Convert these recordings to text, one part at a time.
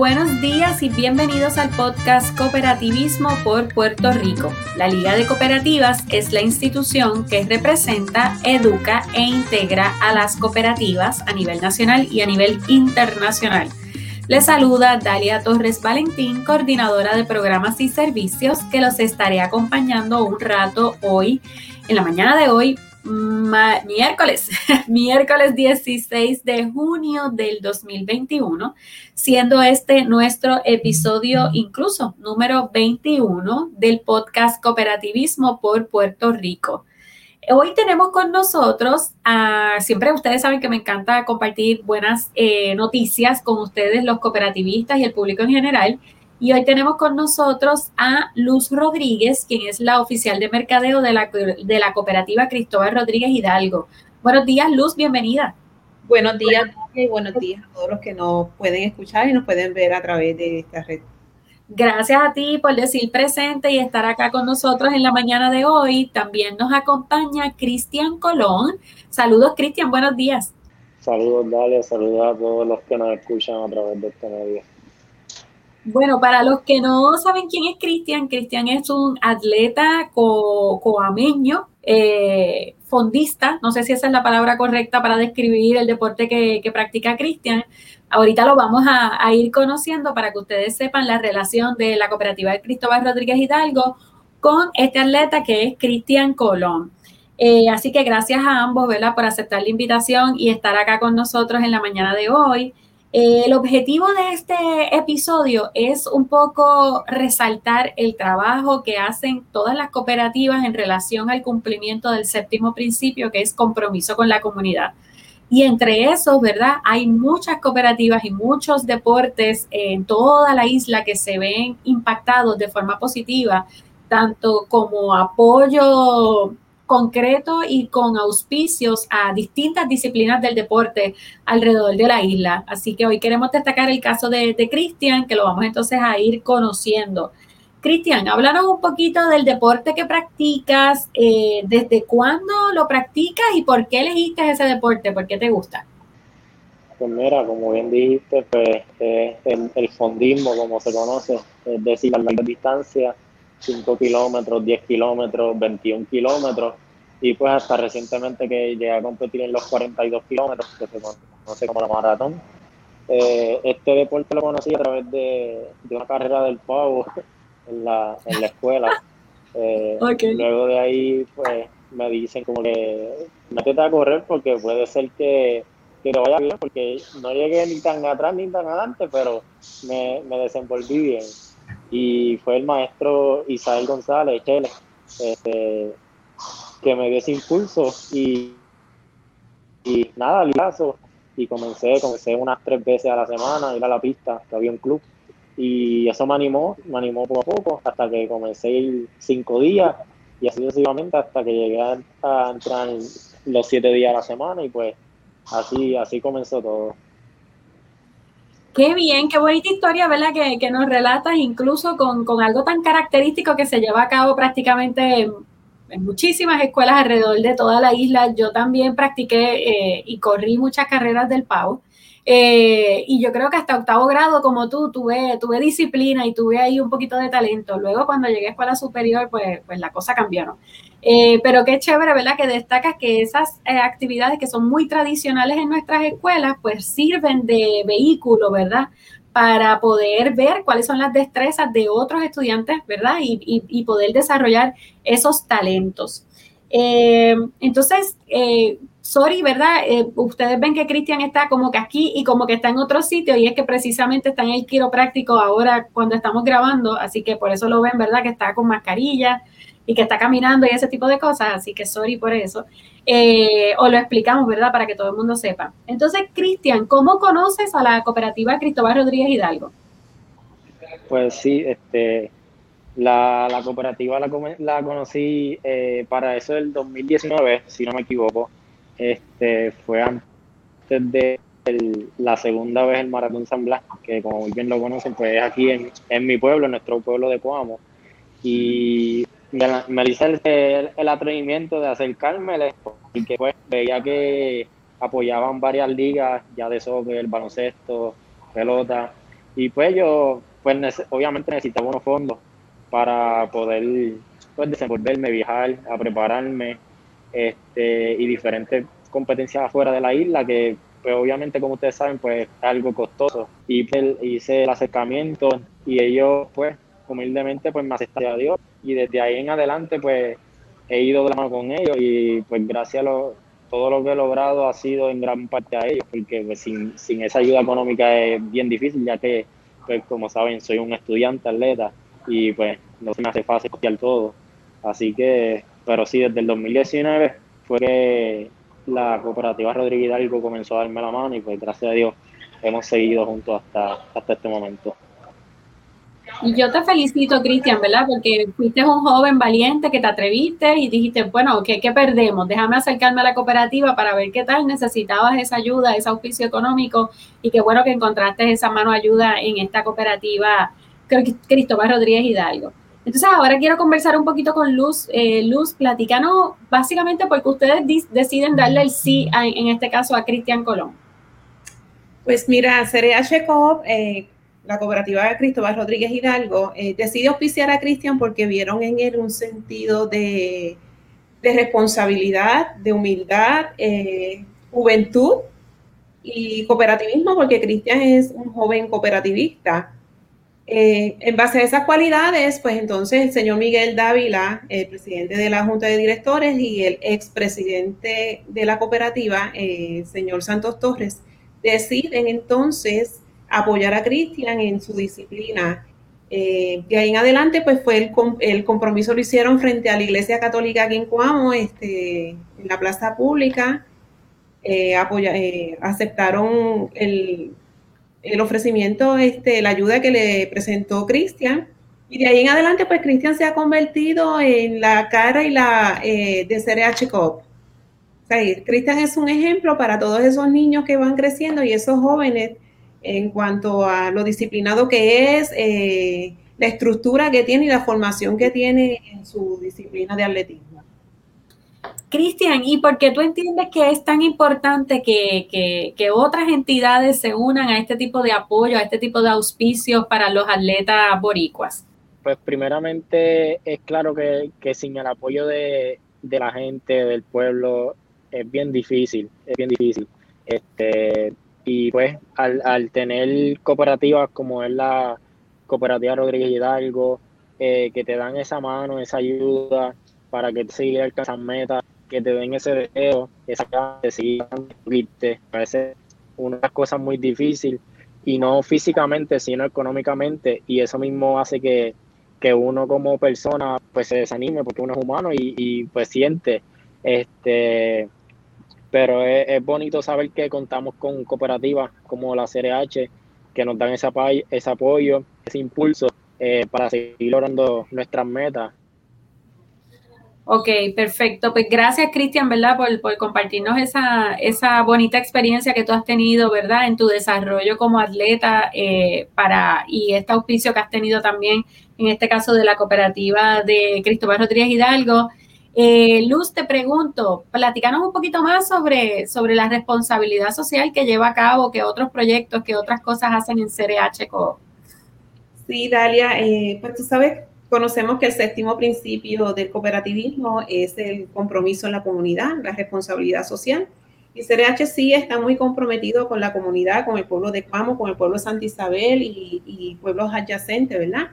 Buenos días y bienvenidos al podcast Cooperativismo por Puerto Rico. La Liga de Cooperativas es la institución que representa, educa e integra a las cooperativas a nivel nacional y a nivel internacional. Les saluda Dalia Torres Valentín, coordinadora de programas y servicios, que los estaré acompañando un rato hoy, en la mañana de hoy, miércoles, miércoles 16 de junio del 2021, siendo este nuestro episodio incluso número 21 del podcast Cooperativismo por Puerto Rico. Hoy tenemos con nosotros, siempre ustedes saben que me encanta compartir buenas eh, noticias con ustedes, los cooperativistas y el público en general. Y hoy tenemos con nosotros a Luz Rodríguez, quien es la oficial de mercadeo de la, de la cooperativa Cristóbal Rodríguez Hidalgo. Buenos días, Luz, bienvenida. Buenos días y buenos días a todos los que nos pueden escuchar y nos pueden ver a través de esta red. Gracias a ti por decir presente y estar acá con nosotros en la mañana de hoy. También nos acompaña Cristian Colón. Saludos, Cristian, buenos días. Saludos, Dalia, saludos a todos los que nos escuchan a través de este medio. Bueno, para los que no saben quién es Cristian, Cristian es un atleta coameño, eh, fondista, no sé si esa es la palabra correcta para describir el deporte que, practica Cristian. Ahorita lo vamos a, ir conociendo para que ustedes sepan la relación de la cooperativa de Cristóbal Rodríguez Hidalgo con este atleta que es Cristian Colón. Eh, así que gracias a ambos, ¿verdad?, por aceptar la invitación y estar acá con nosotros en la mañana de hoy. El objetivo de este episodio es un poco resaltar el trabajo que hacen todas las cooperativas en relación al cumplimiento del séptimo principio, que es compromiso con la comunidad. Y entre esos, ¿verdad? Hay muchas cooperativas y muchos deportes en toda la isla que se ven impactados de forma positiva, tanto como apoyo concreto y con auspicios a distintas disciplinas del deporte alrededor de la isla. Así que hoy queremos destacar el caso de, Cristian, que lo vamos entonces a ir conociendo. Cristian, háblanos un poquito del deporte que practicas, eh, desde cuándo lo practicas y por qué elegiste ese deporte, por qué te gusta. Pues mira, como bien dijiste, pues el, fondismo, como se conoce, es decir, a larga distancia, 5 kilómetros, 10 kilómetros, 21 kilómetros. Y pues hasta recientemente que llegué a competir en los 42 kilómetros, que se conoce como la maratón. Eh, este deporte lo conocí a través de, una carrera del pavo en la, en la escuela. Eh, luego de ahí, pues me dicen como que métete a correr porque puede ser que, que te vaya bien, porque no llegué ni tan atrás ni tan adelante, pero me, me desenvolví bien y fue el maestro Isabel González, Chele, este, que me dio ese impulso y, y nada, liazo. Y comencé, comencé unas tres veces a la semana a ir a la pista, que había un club. Y eso me animó, me animó poco a poco, hasta que comencé cinco días y así sucesivamente hasta que llegué a, a entrar los siete días a la semana y pues así, así comenzó todo. Qué bien, qué bonita historia, ¿verdad? Que, que nos relatas incluso con, algo tan característico que se lleva a cabo prácticamente en, muchísimas escuelas alrededor de toda la isla. Yo también practiqué eh, y corrí muchas carreras del pavo. Eh, y yo creo que hasta octavo grado, como tú, tuve, tuve disciplina y tuve ahí un poquito de talento. Luego, cuando llegué a escuela superior, pues, pues la cosa cambió, ¿no? Eh, pero qué chévere, ¿verdad? Que destacas que esas eh, actividades que son muy tradicionales en nuestras escuelas, pues sirven de vehículo, ¿verdad? Para poder ver cuáles son las destrezas de otros estudiantes, ¿verdad? Y, poder desarrollar esos talentos. Eh, entonces, sorry, ¿verdad? ustedes ven que Cristian está como que aquí y como que está en otro sitio y es que precisamente está en el quiropráctico ahora cuando estamos grabando, así que por eso lo ven, ¿verdad? Que está con mascarilla, y que está caminando y ese tipo de cosas, así que sorry por eso. Eh, o lo explicamos, ¿verdad? Para que todo el mundo sepa. Entonces, Cristian, ¿cómo conoces a la cooperativa Cristóbal Rodríguez Hidalgo? Pues sí, este, la, cooperativa la, conocí eh, para eso del 2019, si no me equivoco. Este, fue antes de la segunda vez el Maratón San Blas, que como bien lo conocen, pues es aquí en, en mi pueblo, en nuestro pueblo de Coamo. Y me, hice el, atrevimiento de acercarme porque pues veía que apoyaban varias ligas ya de soccer, baloncesto, pelota Y pues yo, pues obviamente necesitaba unos fondos para poder pues, desenvolverme, viajar, a prepararme este, y diferentes competencias afuera de la isla que pues obviamente como ustedes saben pues es algo costoso. Y pues, hice el acercamiento y ellos pues humildemente pues me aceptaron a Dios. Y desde ahí en adelante pues he ido de la mano con ellos y pues gracias a lo, todo lo que he logrado ha sido en gran parte a ellos porque pues, sin, sin esa ayuda económica es bien difícil ya que pues como saben soy un estudiante atleta y pues no se me hace fácil copiar todo. Así que pero sí desde el 2019 fue que la cooperativa Rodríguez Hidalgo comenzó a darme la mano y pues gracias a Dios hemos seguido juntos hasta, hasta este momento. Y yo te felicito, Cristian, ¿verdad? Porque fuiste un joven valiente que te atreviste y dijiste, bueno, ¿qué, ¿qué, perdemos? Déjame acercarme a la cooperativa para ver qué tal. Necesitabas esa ayuda, ese auspicio económico y qué bueno que encontraste esa mano ayuda en esta cooperativa Cristóbal Rodríguez Hidalgo. Entonces ahora quiero conversar un poquito con Luz. Eh, Luz, platicanos básicamente porque ustedes deciden darle el sí, en este caso, a Cristian Colón. Pues mira, CRH Coop, eh, la cooperativa de Cristóbal Rodríguez Hidalgo, eh, decide auspiciar a Cristian porque vieron en él un sentido de, de responsabilidad, de humildad, juventud y cooperativismo, porque Cristian es un joven cooperativista eh, en base a esas cualidades, pues entonces el señor Miguel Dávila, el presidente de la Junta de Directores y el expresidente de la cooperativa, el eh, señor Santos Torres, deciden entonces apoyar a Cristian en su disciplina. Eh, de ahí en adelante, pues fue el, el, compromiso lo hicieron frente a la Iglesia Católica aquí en Coamo, este, en la plaza pública. aceptaron el, el ofrecimiento, este, la ayuda que le presentó Cristian. Y de ahí en adelante, pues Cristian se ha convertido en la cara y la eh, de CRH Cop. Cristian es un ejemplo para todos esos niños que van creciendo y esos jóvenes en cuanto a lo disciplinado que es, eh, la estructura que tiene y la formación que tiene en su disciplina de atletismo. Cristian, ¿y por qué tú entiendes que es tan importante que, otras entidades se unan a este tipo de apoyo, a este tipo de auspicios para los atletas boricuas? Pues primeramente es claro que, sin el apoyo de, la gente, del pueblo, es bien difícil, es bien difícil. Este, y pues al, tener cooperativas como es la cooperativa Rodríguez Hidalgo, eh, que te dan esa mano, esa ayuda para que sigas alcanzando metas, que te den ese deseo, esa ganas de seguir parece una cosas muy difícil y no físicamente, sino económicamente y eso mismo hace que, uno como persona pues se desanime porque uno es humano y, pues siente este pero es, bonito saber que contamos con cooperativas como la CRH que nos dan ese, ese apoyo, ese impulso eh, para seguir logrando nuestras metas Ok, perfecto. Pues gracias, Cristian, ¿verdad? Por, compartirnos esa, esa bonita experiencia que tú has tenido, ¿verdad? En tu desarrollo como atleta eh, para, y este auspicio que has tenido también, en este caso de la cooperativa de Cristóbal Rodríguez Hidalgo. Eh, Luz, te pregunto, platícanos un poquito más sobre, sobre la responsabilidad social que lleva a cabo, que otros proyectos, que otras cosas hacen en CRH Sí, Dalia, eh, pues tú sabes Conocemos que el séptimo principio del cooperativismo es el compromiso en la comunidad, la responsabilidad social. Y CRH sí está muy comprometido con la comunidad, con el pueblo de Cuamo, con el pueblo de Santa Isabel y, pueblos adyacentes, ¿verdad?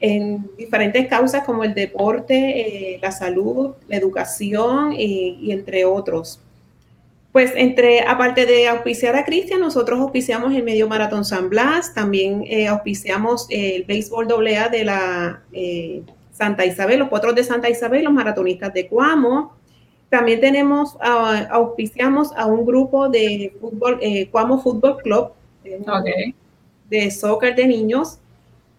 En diferentes causas como el deporte, eh, la salud, la educación eh, y entre otros. Pues entre, aparte de auspiciar a Cristian, nosotros auspiciamos el Medio Maratón San Blas, también eh, auspiciamos el béisbol AA de la eh, Santa Isabel, los potros de Santa Isabel, los maratonistas de Cuamo. También tenemos, auspiciamos a un grupo de fútbol, eh, Cuamo Fútbol Club, de soccer de niños.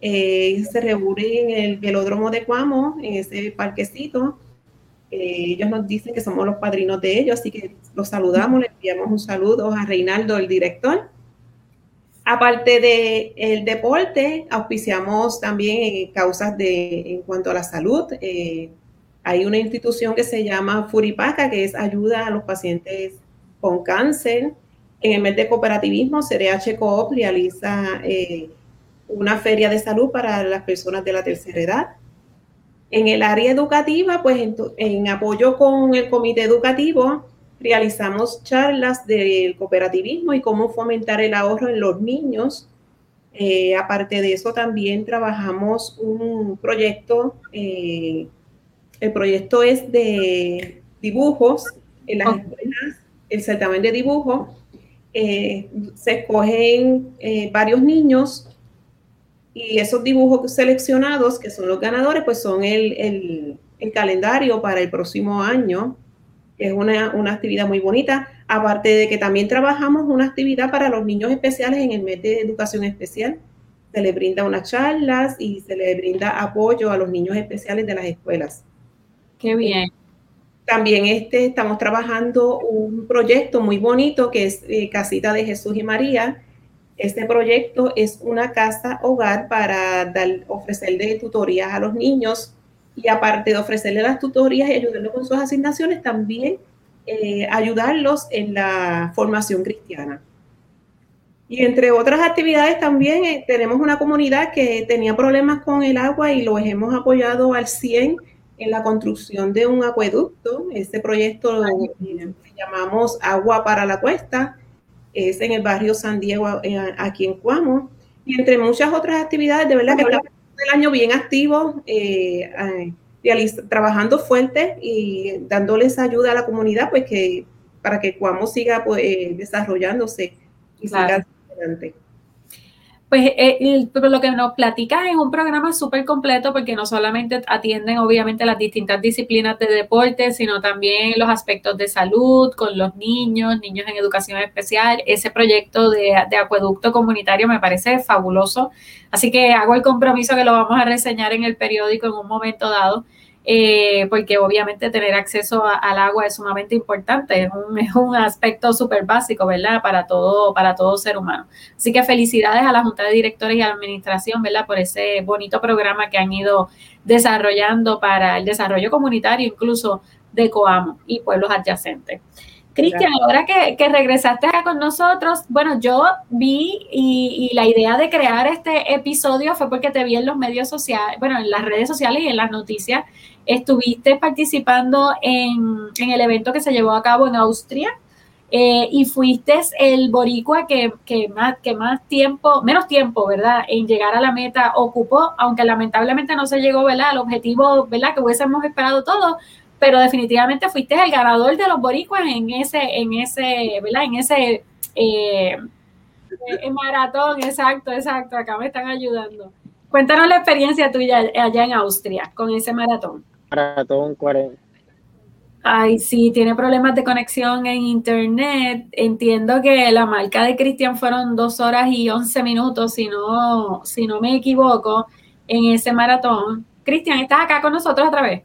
se reúnen en el velódromo de Cuamo, en ese parquecito eh, ellos nos dicen que somos los padrinos de ellos, así que los saludamos, les enviamos un saludo a Reinaldo, el director. Aparte del el deporte, auspiciamos también causas de, en cuanto a la salud. Eh, hay una institución que se llama Furipaca, que es ayuda a los pacientes con cáncer. En el mes de cooperativismo, CRH Coop realiza eh, una feria de salud para las personas de la tercera edad. En el área educativa, pues en, apoyo con el comité educativo, realizamos charlas del cooperativismo y cómo fomentar el ahorro en los niños. Eh, aparte de eso, también trabajamos un proyecto, eh, el proyecto es de dibujos en las escuelas, el certamen de dibujo. Eh, se escogen varios niños y esos dibujos seleccionados, que son los ganadores, pues son el, calendario para el próximo año. Es una, una, actividad muy bonita. Aparte de que también trabajamos una actividad para los niños especiales en el mes de educación especial. Se les brinda unas charlas y se les brinda apoyo a los niños especiales de las escuelas. Qué bien. También este, estamos trabajando un proyecto muy bonito que es eh, Casita de Jesús y María, este proyecto es una casa hogar para dar, ofrecerle tutorías a los niños y aparte de ofrecerle las tutorías y ayudarlos con sus asignaciones, también eh, ayudarlos en la formación cristiana. Y entre otras actividades también eh, tenemos una comunidad que tenía problemas con el agua y los hemos apoyado al 100 en la construcción de un acueducto. Este proyecto lo llamamos Agua para la Cuesta es en el barrio San Diego, aquí en Cuamo, y entre muchas otras actividades, de verdad que estamos el año bien activo, eh, trabajando fuerte y dándoles ayuda a la comunidad, pues que para que Cuamo siga pues, eh, desarrollándose y siga adelante. Pues eh, lo que nos platica es un programa súper completo porque no solamente atienden obviamente las distintas disciplinas de deporte, sino también los aspectos de salud con los niños, niños en educación especial. Ese proyecto de, de acueducto comunitario me parece fabuloso. Así que hago el compromiso que lo vamos a reseñar en el periódico en un momento dado. Eh, porque obviamente tener acceso al agua es sumamente importante, es un, aspecto súper básico, ¿verdad? Para todo, para todo ser humano. Así que felicidades a la Junta de Directores y Administración, ¿verdad? Por ese bonito programa que han ido desarrollando para el desarrollo comunitario, incluso de Coamo y pueblos adyacentes. Cristian, ahora que, regresaste acá con nosotros, bueno, yo vi y, la idea de crear este episodio fue porque te vi en los medios sociales, bueno, en las redes sociales y en las noticias. Estuviste participando en, el evento que se llevó a cabo en Austria eh, y fuiste el boricua que, más, que más tiempo, menos tiempo, ¿verdad?, en llegar a la meta ocupó, aunque lamentablemente no se llegó, ¿verdad?, al objetivo, ¿verdad?, que hubiésemos esperado todos, pero definitivamente fuiste el ganador de los boricuas en ese, en ese, ¿verdad? En ese eh, maratón, exacto, exacto, acá me están ayudando. Cuéntanos la experiencia tuya allá en Austria con ese maratón. Maratón 40. Ay, sí, tiene problemas de conexión en internet. Entiendo que la marca de Cristian fueron dos horas y once minutos, si no, si no me equivoco, en ese maratón. Cristian, ¿estás acá con nosotros otra vez?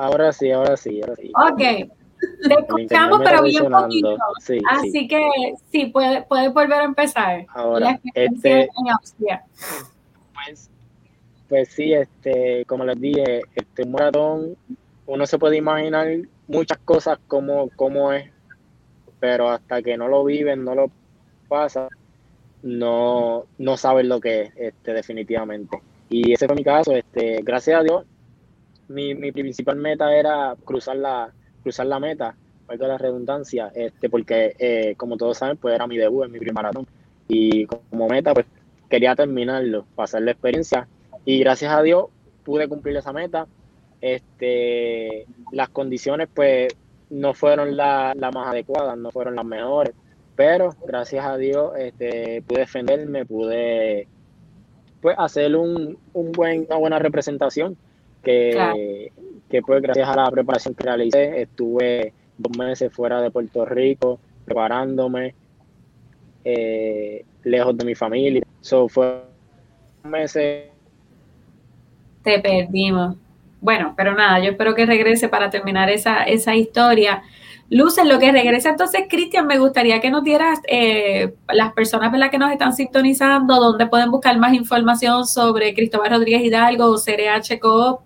Ahora sí, ahora sí, ahora sí. Ok. Te escuchamos, pero bien poquito. Así que sí, puedes puede volver a empezar. Ahora, este. Pues, pues sí, este, como les dije, este maratón, uno se puede imaginar muchas cosas como, como es, pero hasta que no lo viven, no lo pasa, no, no saben lo que es, este, definitivamente. Y ese fue mi caso, este, gracias a Dios, mi, mi principal meta era cruzar la, cruzar la meta, valga la redundancia, este, porque eh, como todos saben, pues era mi debut en mi primer maratón. Y como meta, pues quería terminarlo, pasar la experiencia. Y gracias a Dios pude cumplir esa meta. Este, las condiciones, pues, no fueron las la más adecuadas, no fueron las mejores. Pero gracias a Dios este, pude defenderme, pude pues, hacer un, un buen, una buena representación que, pues gracias a la preparación que realicé, estuve dos meses fuera de Puerto Rico preparándome, eh, lejos de mi familia. So, fue meses. Te perdimos. Bueno, pero nada, yo espero que regrese para terminar esa, esa historia. Luz, lo que regresa entonces, Cristian, me gustaría que nos dieras eh, las personas las que nos están sintonizando, dónde pueden buscar más información sobre Cristóbal Rodríguez Hidalgo o CRH Coop,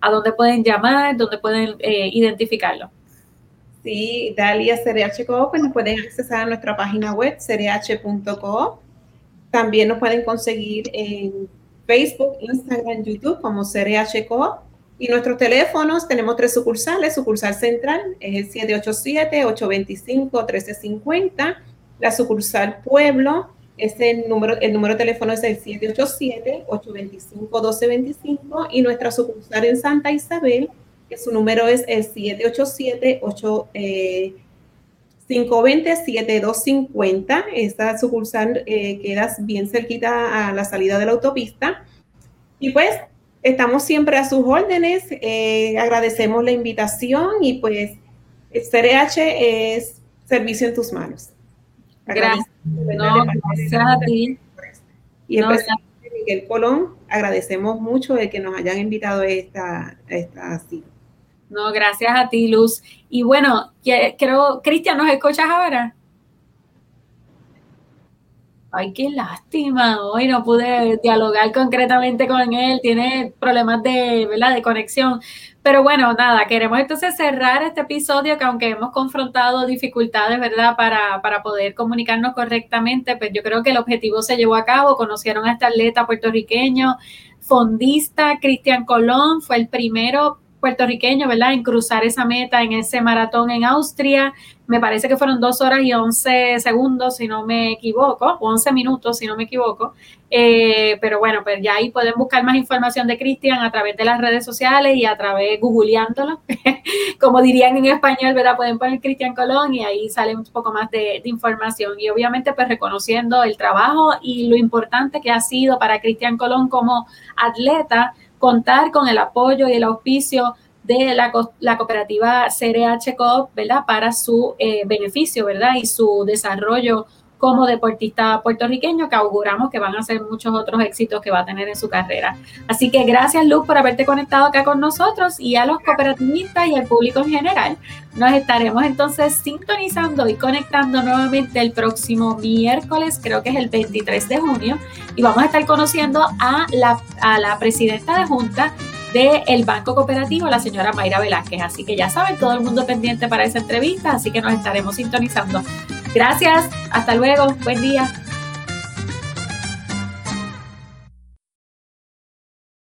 a dónde pueden llamar, dónde pueden eh, identificarlo. Sí, Dalia CRH Coop, pues nos pueden accesar a nuestra página web, crh.coop. También nos pueden conseguir en Facebook, Instagram, YouTube como CRH Coop. Y nuestros teléfonos, tenemos tres sucursales. Sucursal central es el 787-825-1350. La sucursal Pueblo, es el número, el número de teléfono es el 787-825-1225. Y nuestra sucursal en Santa Isabel, que su número es el 787 8 520-7250. Esta sucursal eh, queda bien cerquita a la salida de la autopista. Y pues estamos siempre a sus órdenes. Eh, agradecemos la invitación y pues CRH es servicio en tus manos. Gracias. gracias a ti. Y el presidente Miguel Colón, agradecemos mucho de que nos hayan invitado a esta, esta cita. No, gracias a ti, Luz. Y bueno, creo, Cristian, ¿nos escuchas ahora? Ay, qué lástima. Hoy no pude dialogar concretamente con él. Tiene problemas de, ¿verdad? de conexión. Pero bueno, nada, queremos entonces cerrar este episodio que aunque hemos confrontado dificultades, ¿verdad? Para, para poder comunicarnos correctamente, pues yo creo que el objetivo se llevó a cabo. Conocieron a este atleta puertorriqueño, fondista, Cristian Colón, fue el primero puertorriqueño, ¿verdad? En cruzar esa meta en ese maratón en Austria. Me parece que fueron dos horas y once segundos, si no me equivoco, o once minutos, si no me equivoco. Eh, pero bueno, pues ya ahí pueden buscar más información de Cristian a través de las redes sociales y a través googleándolo. Como dirían en español, ¿verdad? Pueden poner Cristian Colón y ahí sale un poco más de, de información. Y obviamente, pues reconociendo el trabajo y lo importante que ha sido para Cristian Colón como atleta contar con el apoyo y el auspicio de la, la cooperativa CRH Coop, ¿verdad? Para su eh, beneficio, ¿verdad? Y su desarrollo como deportista puertorriqueño que auguramos que van a ser muchos otros éxitos que va a tener en su carrera. Así que gracias Luz por haberte conectado acá con nosotros y a los cooperativistas y al público en general. Nos estaremos entonces sintonizando y conectando nuevamente el próximo miércoles, creo que es el 23 de junio, y vamos a estar conociendo a la, a la presidenta de Junta del Banco Cooperativo, la señora Mayra Velázquez. Así que ya saben, todo el mundo pendiente para esa entrevista, así que nos estaremos sintonizando. Gracias, hasta luego, buen día.